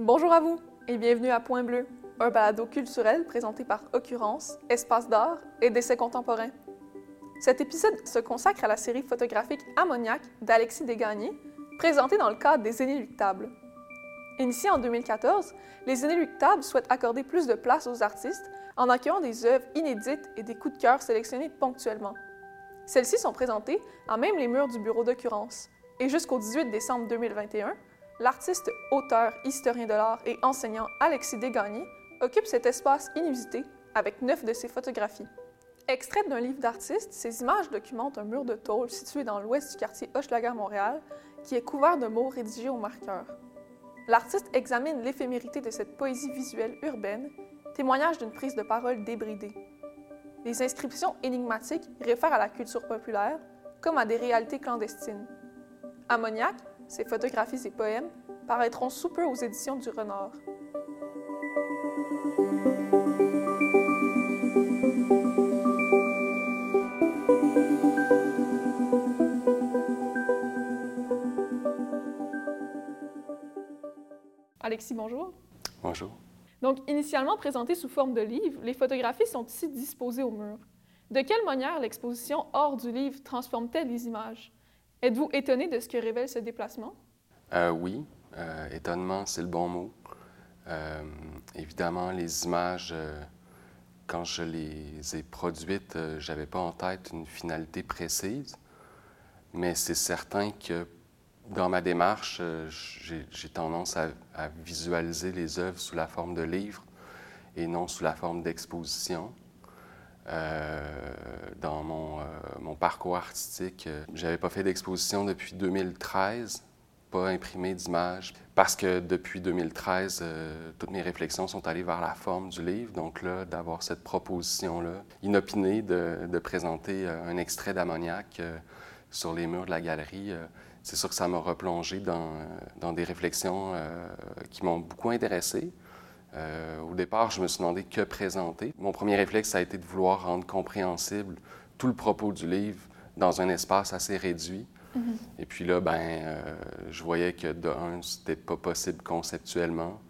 Bonjour à vous et bienvenue à Point Bleu, un balado culturel présenté par Occurrence, Espace d'art et d'essais contemporains. Cet épisode se consacre à la série photographique Ammoniac d'Alexis Desgagnés, présentée dans le cadre des Inéluctables. Initiée en 2014, les Inéluctables souhaitent accorder plus de place aux artistes en accueillant des œuvres inédites et des coups de cœur sélectionnés ponctuellement. Celles-ci sont présentées à même les murs du bureau d'occurrence. Et jusqu'au 18 décembre 2021, l'artiste, auteur, historien de l'art et enseignant Alexis Desgagnés occupe cet espace inusité avec neuf de ses photographies. Extraites d'un livre d'artiste, ces images documentent un mur de tôle situé dans l'ouest du quartier Hochelaga-Montréal qui est couvert de mots rédigés au marqueur. L'artiste examine l'éphémérité de cette poésie visuelle urbaine, témoignage d'une prise de parole débridée. Les inscriptions énigmatiques réfèrent à la culture populaire comme à des réalités clandestines. Ammoniac, ses photographies et poèmes paraîtront sous peu aux éditions du Renard. Alexis, bonjour. Bonjour. Donc, initialement présentées sous forme de livre, les photographies sont ici disposées au mur. De quelle manière l'exposition hors du livre transforme-t-elle les images? Êtes-vous étonné de ce que révèle ce déplacement? Euh, oui, euh, étonnement, c'est le bon mot. Euh, évidemment, les images, quand je les ai produites, je n'avais pas en tête une finalité précise, mais c'est certain que dans ma démarche, j'ai tendance à, à, visualiser les œuvres sous la forme de livres et non sous la forme d'exposition. Euh, dans mon, euh, mon, parcours artistique. Euh, j'avais pas fait d'exposition depuis 2013, pas imprimé d'images, parce que depuis 2013, toutes mes réflexions sont allées vers la forme du livre. Donc là, d'avoir cette proposition-là, inopinée de, présenter un extrait d'ammoniac sur les murs de la galerie, c'est sûr que ça m'a replongé dans, des réflexions qui m'ont beaucoup intéressé. Euh, au départ, je me suis demandé que présenter. Mon premier réflexe, ça a été de vouloir rendre compréhensible tout le propos du livre dans un espace assez réduit. Mm-hmm. Et puis là, ben, euh, je voyais que de un, c'était pas possible conceptuellement,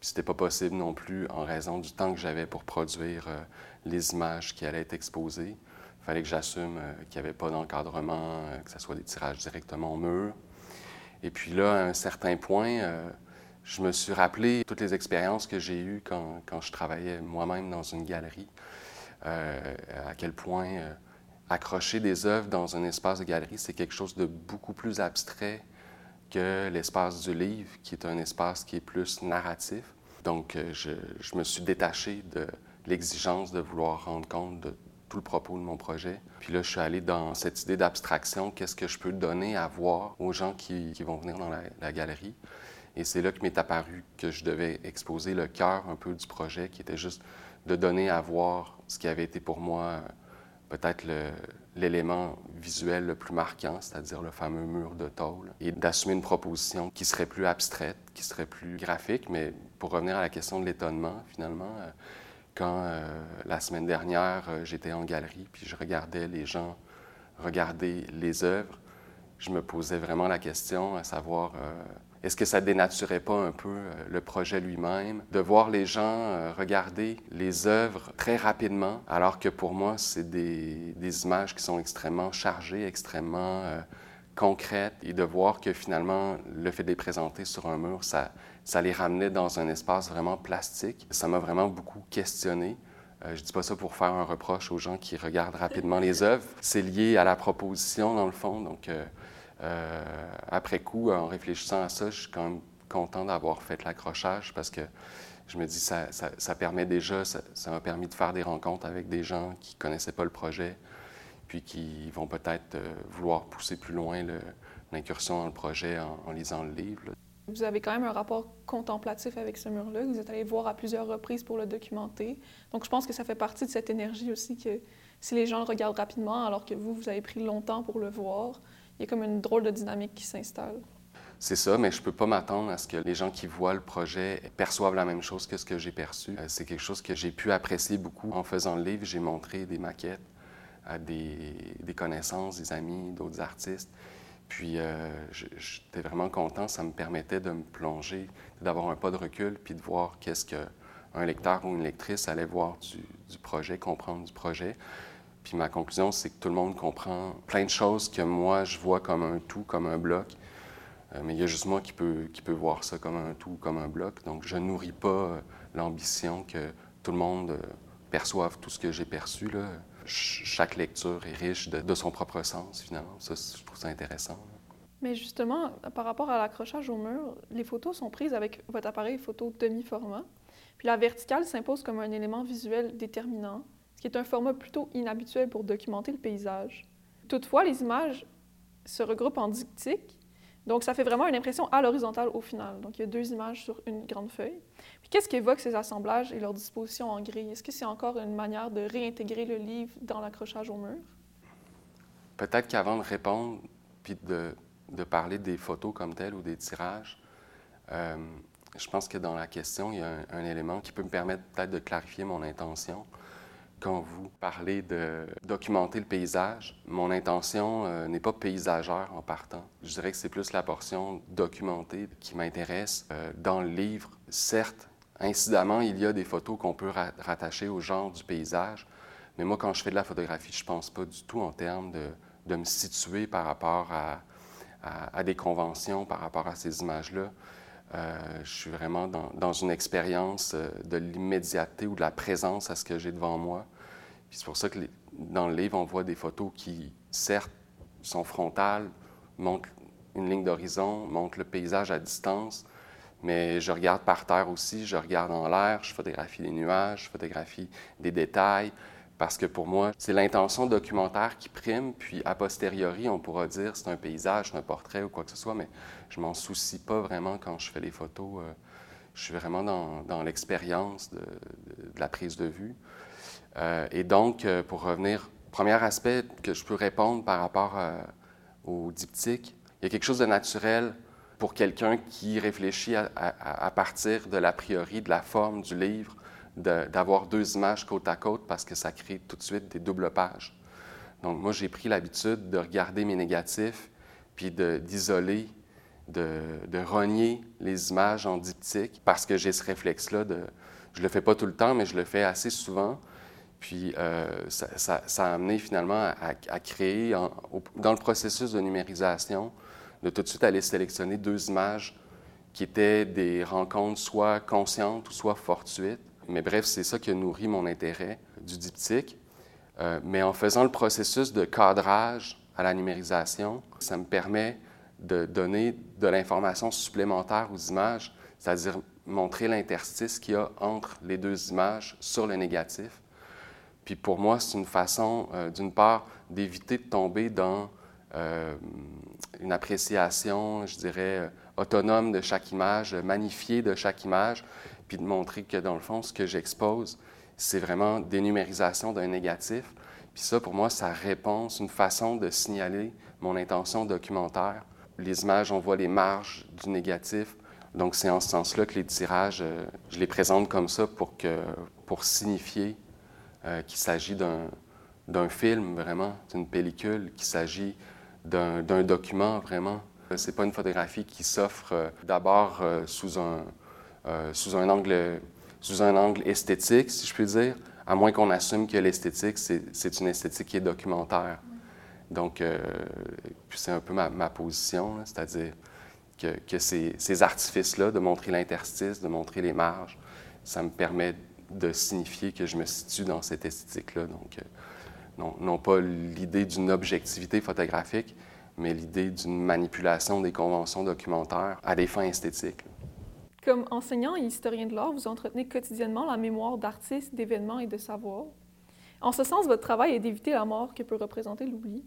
puis c'était pas possible non plus en raison du temps que j'avais pour produire euh, les images qui allaient être exposées. Il fallait que j'assume qu'il n'y avait pas d'encadrement, que ce soit des tirages directement au mur. Et puis là, à un certain point, je me suis rappelé toutes les expériences que j'ai eues quand, quand, je travaillais moi-même dans une galerie, euh, à quel point euh, accrocher des œuvres dans un espace de galerie, c'est quelque chose de beaucoup plus abstrait que l'espace du livre, qui est un espace qui est plus narratif. Donc, euh, je, je, me suis détaché de l'exigence de vouloir rendre compte de tout le propos de mon projet. Puis là, je suis allé dans cette idée d'abstraction, qu'est-ce que je peux donner à voir aux gens qui, qui vont venir dans la, la galerie? Et c'est là que m'est apparu que je devais exposer le cœur un peu du projet, qui était juste de donner à voir ce qui avait été pour moi peut-être l'élément visuel le plus marquant, c'est-à-dire le fameux mur de tôle, et d'assumer une proposition qui serait plus abstraite, qui serait plus graphique. Mais pour revenir à la question de l'étonnement, finalement, euh, quand euh, la semaine dernière, euh, j'étais en galerie, puis je regardais les gens regarder les œuvres, je me posais vraiment la question à savoir est-ce que ça dénaturait pas un peu euh, le projet lui-même, de voir les gens euh, regarder les œuvres très rapidement, alors que pour moi, c'est des, images qui sont extrêmement chargées, extrêmement euh, concrètes, et de voir que finalement, le fait de les présenter sur un mur, ça, ça les ramenait dans un espace vraiment plastique. Ça m'a vraiment beaucoup questionné. Je dis pas ça pour faire un reproche aux gens qui regardent rapidement les œuvres. C'est lié à la proposition, dans le fond. Donc, après coup, en réfléchissant à ça, je suis quand même content d'avoir fait l'accrochage parce que je me dis ça, ça, permet déjà, ça m'a permis de faire des rencontres avec des gens qui ne connaissaient pas le projet, puis qui vont peut-être euh, vouloir pousser plus loin l'incursion dans le projet en, lisant le livre. Vous avez quand même un rapport contemplatif avec ce mur-là. Vous êtes allé voir à plusieurs reprises pour le documenter. Donc, je pense que ça fait partie de cette énergie aussi que si les gens le regardent rapidement, alors que vous, vous avez pris longtemps pour le voir, il y a comme une drôle de dynamique qui s'installe. C'est ça, mais je ne peux pas m'attendre à ce que les gens qui voient le projet perçoivent la même chose que ce que j'ai perçu. Euh, c'est quelque chose que j'ai pu apprécier beaucoup. En faisant le livre, j'ai montré des maquettes à des, connaissances, des amis, d'autres artistes. Puis j'étais vraiment content, ça me permettait de me plonger, d'avoir un pas de recul, puis de voir qu'est-ce qu'un lecteur ou une lectrice allait voir du projet, comprendre du projet. Puis ma conclusion, c'est que tout le monde comprend plein de choses que moi, je vois comme un tout, comme un bloc. Euh, mais il y a juste moi qui peut, qui peut voir ça comme un tout, comme un bloc. Donc, je nourris pas euh, l'ambition que tout le monde euh, perçoive tout ce que j'ai perçu. Là. chaque lecture est riche de, son propre sens, finalement. Ça, je trouve ça intéressant. Mais justement, par rapport à l'accrochage au mur, les photos sont prises avec votre appareil photo demi-format. Puis la verticale s'impose comme un élément visuel déterminant ce qui est un format plutôt inhabituel pour documenter le paysage. Toutefois, les images se regroupent en dictique, donc ça fait vraiment une impression à l'horizontale au final. Donc il y a deux images sur une grande feuille. Qu'est-ce qu'évoquent ces assemblages et leur disposition en grille? Est-ce que c'est encore une manière de réintégrer le livre dans l'accrochage au mur? Peut-être qu'avant de répondre, puis de, parler des photos comme telles ou des tirages, euh, je pense que dans la question, il y a un élément qui peut me permettre peut-être de clarifier mon intention quand vous parlez de documenter le paysage, mon intention euh, n'est pas paysagère en partant. Je dirais que c'est plus la portion documentée qui m'intéresse. Euh, dans le livre, certes, incidemment, il y a des photos qu'on peut rattacher au genre du paysage, mais moi, quand je fais de la photographie, je ne pense pas du tout en termes de, de me situer par rapport à, à, des conventions, par rapport à ces images-là. Euh, je suis vraiment dans, une expérience euh, de l'immédiateté ou de la présence à ce que j'ai devant moi. C'est pour ça que dans le livre, on voit des photos qui, certes, sont frontales, montrent une ligne d'horizon, montrent le paysage à distance, mais je regarde par terre aussi, je regarde en l'air, je photographie les nuages, je photographie des détails, parce que pour moi, c'est l'intention documentaire qui prime, puis a posteriori, on pourra dire c'est un paysage, un portrait ou quoi que ce soit, mais je m'en soucie pas vraiment quand je fais les photos. Euh, je suis vraiment dans, l'expérience de, la prise de vue. Euh, et donc, euh, pour revenir, premier aspect que je peux répondre par rapport au diptyque, il y a quelque chose de naturel pour quelqu'un qui réfléchit à partir de l'a priori, de la forme du livre, d'avoir deux images côte à côte parce que ça crée tout de suite des doubles pages. Donc, moi, j'ai pris l'habitude de regarder mes négatifs, puis d'isoler, de, de, renier les images en diptyque parce que j'ai ce réflexe-là. De, je le fais pas tout le temps, mais je le fais assez souvent. Puis, euh, ça, a amené finalement à, créer, dans le processus de numérisation, de tout de suite aller sélectionner deux images qui étaient des rencontres soit conscientes ou soit fortuites mais bref, c'est ça qui a nourri mon intérêt du diptyque. Euh, mais en faisant le processus de cadrage à la numérisation, ça me permet de donner de l'information supplémentaire aux images, c'est-à-dire montrer l'interstice qu'il y a entre les deux images sur le négatif. Puis pour moi, c'est une façon, euh, d'une part, d'éviter de tomber dans euh, une appréciation, je dirais, autonome de chaque image, magnifiée de chaque image, puis de montrer que dans le fond, ce que j'expose, c'est vraiment des numérisations d'un négatif. Puis ça, pour moi, ça répond, c'est une façon de signaler mon intention documentaire. Les images, on voit les marges du négatif. Donc, c'est en ce sens-là que les tirages, euh, je les présente comme ça pour, que, pour signifier euh, qu'il s'agit d'un film, vraiment, d'une pellicule, qu'il s'agit d'un document, vraiment. C'est pas une photographie qui s'offre euh, d'abord euh, sous un, euh, sous, un angle, sous un angle esthétique, si je puis dire, à moins qu'on assume que l'esthétique, c'est une esthétique qui est documentaire. Donc, euh, c'est un peu ma, position, c'est-à-dire que, ces, ces artifices-là, de montrer l'interstice, de montrer les marges, ça me permet de signifier que je me situe dans cette esthétique-là. Donc, euh, non, pas l'idée d'une objectivité photographique, mais l'idée d'une manipulation des conventions documentaires à des fins esthétiques. Comme enseignant et historien de l'art, vous entretenez quotidiennement la mémoire d'artistes, d'événements et de savoirs. En ce sens, votre travail est d'éviter la mort que peut représenter l'oubli.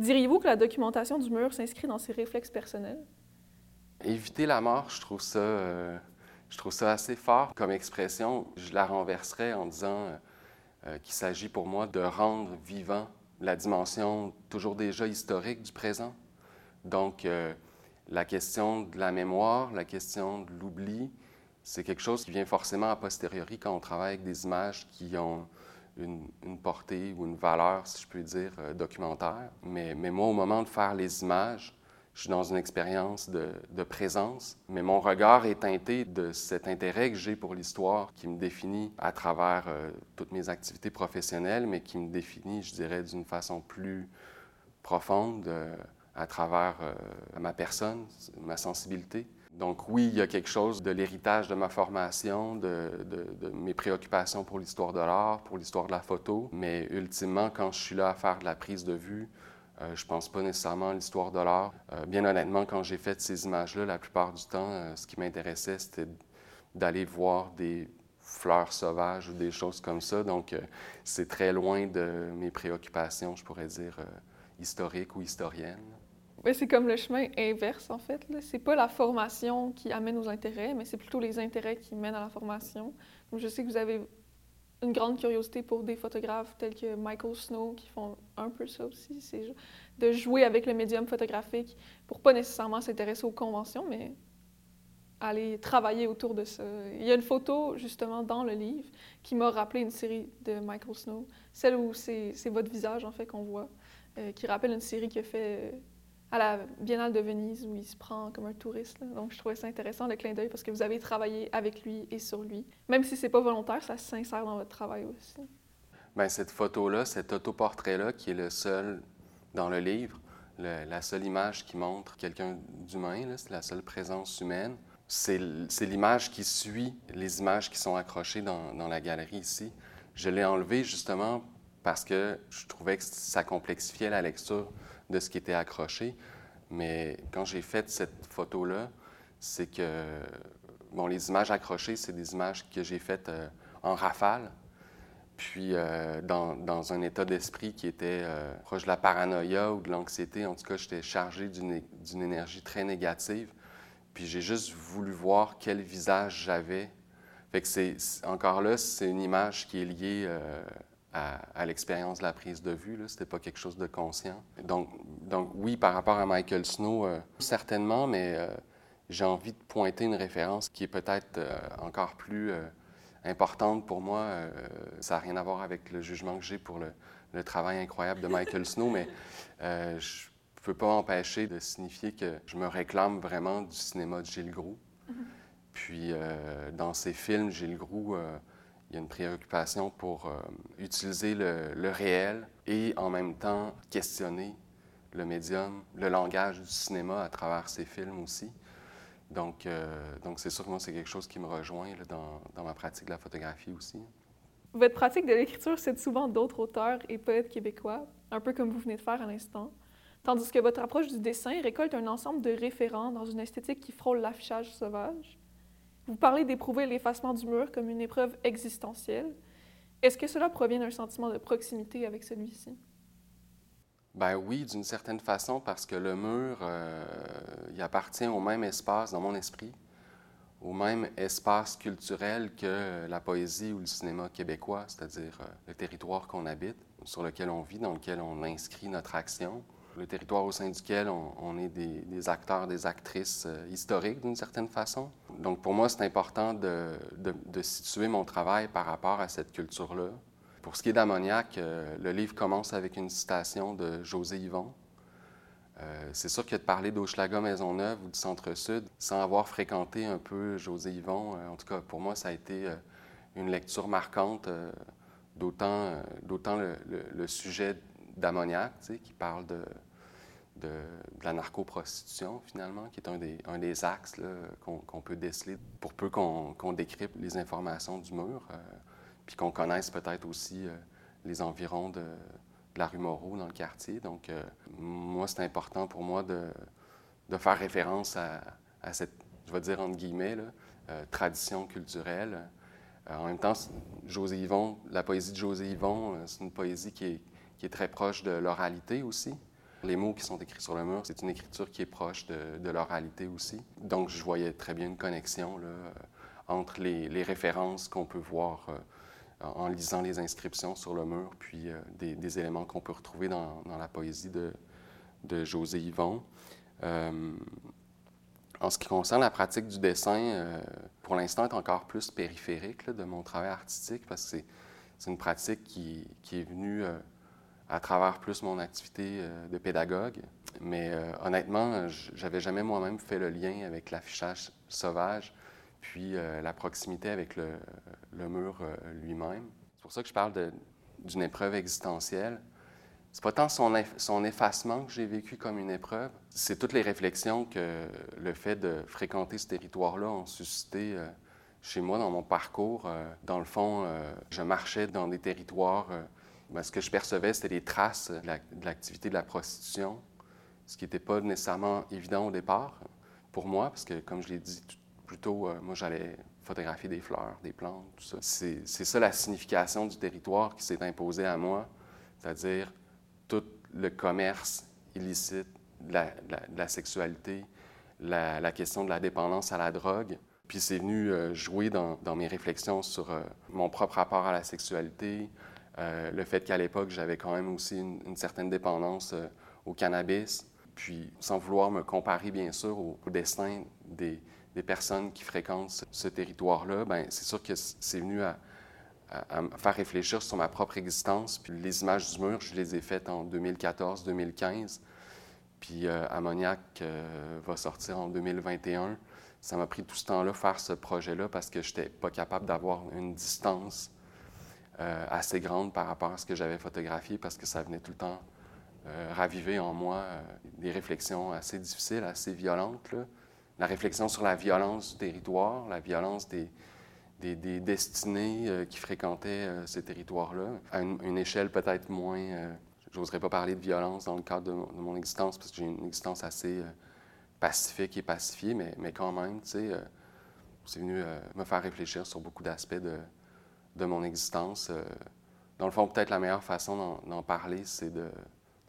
Diriez-vous que la documentation du mur s'inscrit dans ces réflexes personnels? Éviter la mort, je trouve ça, euh, je trouve ça assez fort comme expression. Je la renverserais en disant euh, euh qu'il s'agit pour moi de rendre vivant la dimension toujours déjà historique du présent. Donc, la question de la mémoire, la question de l'oubli, c'est quelque chose qui vient forcément a posteriori quand on travaille avec des images qui ont une, portée ou une valeur, si je peux dire, documentaire. Mais, moi, au moment de faire les images, je suis dans une expérience de, de, présence, mais mon regard est teinté de cet intérêt que j'ai pour l'histoire qui me définit à travers euh, toutes mes activités professionnelles, mais qui me définit, je dirais, d'une façon plus profonde euh, à travers euh, ma personne, ma sensibilité. Donc oui, il y a quelque chose de l'héritage de ma formation, de, mes préoccupations pour l'histoire de l'art, pour l'histoire de la photo, mais ultimement, quand je suis là à faire de la prise de vue, euh, je ne pense pas nécessairement à l'histoire de l'art. Euh, bien honnêtement, quand j'ai fait ces images-là, la plupart du temps, ce qui m'intéressait, c'était d'aller voir des fleurs sauvages ou des choses comme ça. Donc, c'est très loin de mes préoccupations, je pourrais dire, historiques ou historiennes. Oui, c'est comme le chemin inverse, en fait. Ce n'est pas la formation qui amène aux intérêts, mais c'est plutôt les intérêts qui mènent à la formation. Donc, je sais que vous avez une grande curiosité pour des photographes tels que Michael Snow qui font un peu ça aussi, c'est de jouer avec le médium photographique pour pas nécessairement s'intéresser aux conventions, mais aller travailler autour de ça. Il y a une photo justement dans le livre qui m'a rappelé une série de Michael Snow, celle où c'est votre visage en fait qu'on voit, euh, qui rappelle une série qu'il a fait à la Biennale de Venise où il se prend comme un touriste. Donc, je trouvais ça intéressant, le clin d'œil, parce que vous avez travaillé avec lui et sur lui. Même si c'est pas volontaire, ça s'insère dans votre travail aussi. Bien, cette photo-là, cet autoportrait-là, qui est le seul dans le livre, la seule image qui montre quelqu'un d'humain, c'est la seule présence humaine. C'est l'image qui suit les images qui sont accrochées dans, dans la galerie ici. Je l'ai enlevé justement parce que je trouvais que ça complexifiait la lecture de ce qui était accroché. Mais quand j'ai fait cette photo-là, c'est que, bon, les images accrochées, c'est des images que j'ai faites euh, en rafale, puis euh, dans, dans, un état d'esprit qui était euh, proche de la paranoïa ou de l'anxiété. En tout cas, j'étais chargé d'une énergie très négative. Puis j'ai juste voulu voir quel visage j'avais. Fait que c'est, encore là, c'est une image qui est liée à, l'expérience de la prise de vue. Ce n'était pas quelque chose de conscient. Donc, donc oui, par rapport à Michael Snow, euh, certainement, mais euh, j'ai envie de pointer une référence qui est peut-être euh, encore plus importante pour moi. ça n'a rien à voir avec le jugement que j'ai pour le, le, travail incroyable de Michael Snow, mais je ne peux pas empêcher de signifier que je me réclame vraiment du cinéma de Gilles Groux. Mm-hmm. Puis, dans ses films, Gilles Groux il y a une préoccupation pour euh, utiliser le, réel et en même temps questionner le médium, le langage du cinéma à travers ses films aussi. Donc, euh, donc c'est sûr que moi, c'est quelque chose qui me rejoint dans, ma pratique de la photographie aussi. Votre pratique de l'écriture cite souvent d'autres auteurs et poètes québécois, un peu comme vous venez de faire à l'instant, tandis que votre approche du dessin récolte un ensemble de référents dans une esthétique qui frôle l'affichage sauvage. Vous parlez d'éprouver l'effacement du mur comme une épreuve existentielle. Est-ce que cela provient d'un sentiment de proximité avec celui-ci? Ben oui, d'une certaine façon, parce que le mur, euh, il appartient au même espace dans mon esprit, au même espace culturel que la poésie ou le cinéma québécois, c'est-à-dire euh, le territoire qu'on habite, sur lequel on vit, dans lequel on inscrit notre action le territoire au sein duquel on, est des, acteurs, des actrices euh, historiques d'une certaine façon. Donc pour moi, c'est important de, situer mon travail par rapport à cette culture-là. Pour ce qui est d'Ammoniac, euh, le livre commence avec une citation de José Yvon. Euh, c'est sûr que de parler d'Auchlaga Maisonneuve ou du Centre-Sud sans avoir fréquenté un peu José Yvon, en tout cas pour moi, ça a été une lecture marquante, d'autant, le, sujet d'ammoniac, qui parle de, de, la narcoprostitution, finalement, qui est un des, un des axes qu'on peut déceler pour peu qu'on décrypte les informations du mur, euh, puis qu'on connaisse peut-être aussi euh, les environs de, la rue Moreau dans le quartier. Donc, euh, moi, c'est important pour moi de, de faire référence à, à, cette, je vais dire entre guillemets, tradition culturelle. en même temps, José la poésie de José Yvon, c'est une poésie qui est qui est très proche de l'oralité aussi. Les mots qui sont écrits sur le mur, c'est une écriture qui est proche de, l'oralité aussi. Donc, je voyais très bien une connexion euh, entre les, références qu'on peut voir euh, en lisant les inscriptions sur le mur, puis euh, des, éléments qu'on peut retrouver dans, la poésie de, de José Yvon. en ce qui concerne la pratique du dessin, pour l'instant, est encore plus périphérique de mon travail artistique parce que c'est une pratique qui est venue à travers plus mon activité de pédagogue. Mais honnêtement, j'avais jamais moi-même fait le lien avec l'affichage sauvage, puis la proximité avec le, mur lui-même. C'est pour ça que je parle d'une épreuve existentielle. C'est pas tant son, effacement que j'ai vécu comme une épreuve, c'est toutes les réflexions que le fait de fréquenter ce territoire-là ont suscité euh, chez moi dans mon parcours. Euh, dans le fond, euh, je marchais dans des territoires. Ben, ce que je percevais, c'était des traces de l'activité de la prostitution, ce qui n'était pas nécessairement évident au départ pour moi, parce que, comme je l'ai dit plus tôt, moi, j'allais photographier des fleurs, des plantes, tout ça. C'est ça la signification du territoire qui s'est imposée à moi, c'est-à-dire tout le commerce illicite de la, sexualité, la, question de la dépendance à la drogue. Puis c'est venu euh, jouer dans, mes réflexions sur euh, mon propre rapport à la sexualité, euh, le fait qu'à l'époque, j'avais quand même aussi une, certaine dépendance au cannabis. Puis sans vouloir me comparer, bien sûr, au, destin des, personnes qui fréquentent ce, territoire-là, ben c'est sûr que c'est venu à, me faire réfléchir sur ma propre existence. Puis les images du mur, je les ai faites en 2014-2015. Puis euh, euh, va sortir en 2021. Ça m'a pris tout ce temps-là faire ce projet-là parce que je n'étais pas capable d'avoir une distance euh, assez grande par rapport à ce que j'avais photographié parce que ça venait tout le temps raviver en moi des réflexions assez difficiles, assez violentes. La réflexion sur la violence du territoire, la violence des, des, destinées euh, qui fréquentaient euh, ces territoires-là, à une, échelle peut-être moins... Euh, j'oserais pas parler de violence dans le cadre de, mon existence, parce que j'ai une existence assez pacifique et pacifiée, mais, mais quand même, tu sais, c'est venu me faire réfléchir sur beaucoup d'aspects de, de, mon existence. dans le fond, peut-être la meilleure façon d'en parler, c'est de,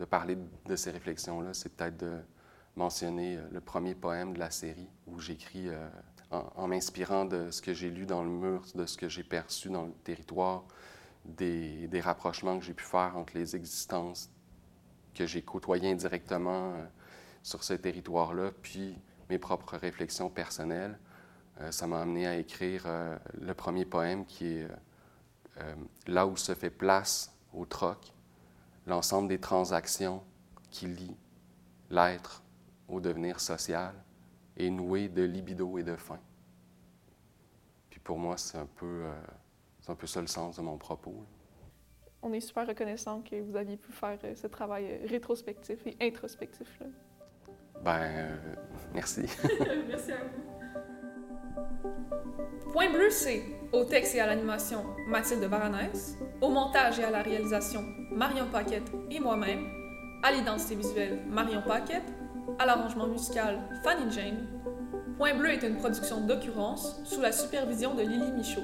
parler de ces réflexions-là, c'est peut-être de mentionner le premier poème de la série où j'écris en, m'inspirant de ce que j'ai lu dans le mur, de ce que j'ai perçu dans le territoire, des, rapprochements que j'ai pu faire entre les existences que j'ai côtoyées indirectement euh, sur ce territoire-là, puis mes propres réflexions personnelles. Euh, ça m'a amené à écrire euh, le premier poème qui est Là où se fait place au troc, l'ensemble des transactions qui lient l'être au devenir social est noué de libido et de faim. Puis pour moi, c'est un peu, euh, c'est un peu ça le sens de mon propos. On est super reconnaissant que vous aviez pu faire euh, ce travail euh, rétrospectif et introspectif. Là. Ben, merci. merci à vous. Point bleu, c'est au texte et à l'animation Mathilde Varanès, au montage et à la réalisation Marion Paquette et moi-même, à l'identité visuelle Marion Paquette, à l'arrangement musical Fanny Jane. Point Bleu est une production d'occurrence sous la supervision de Lily Michaud.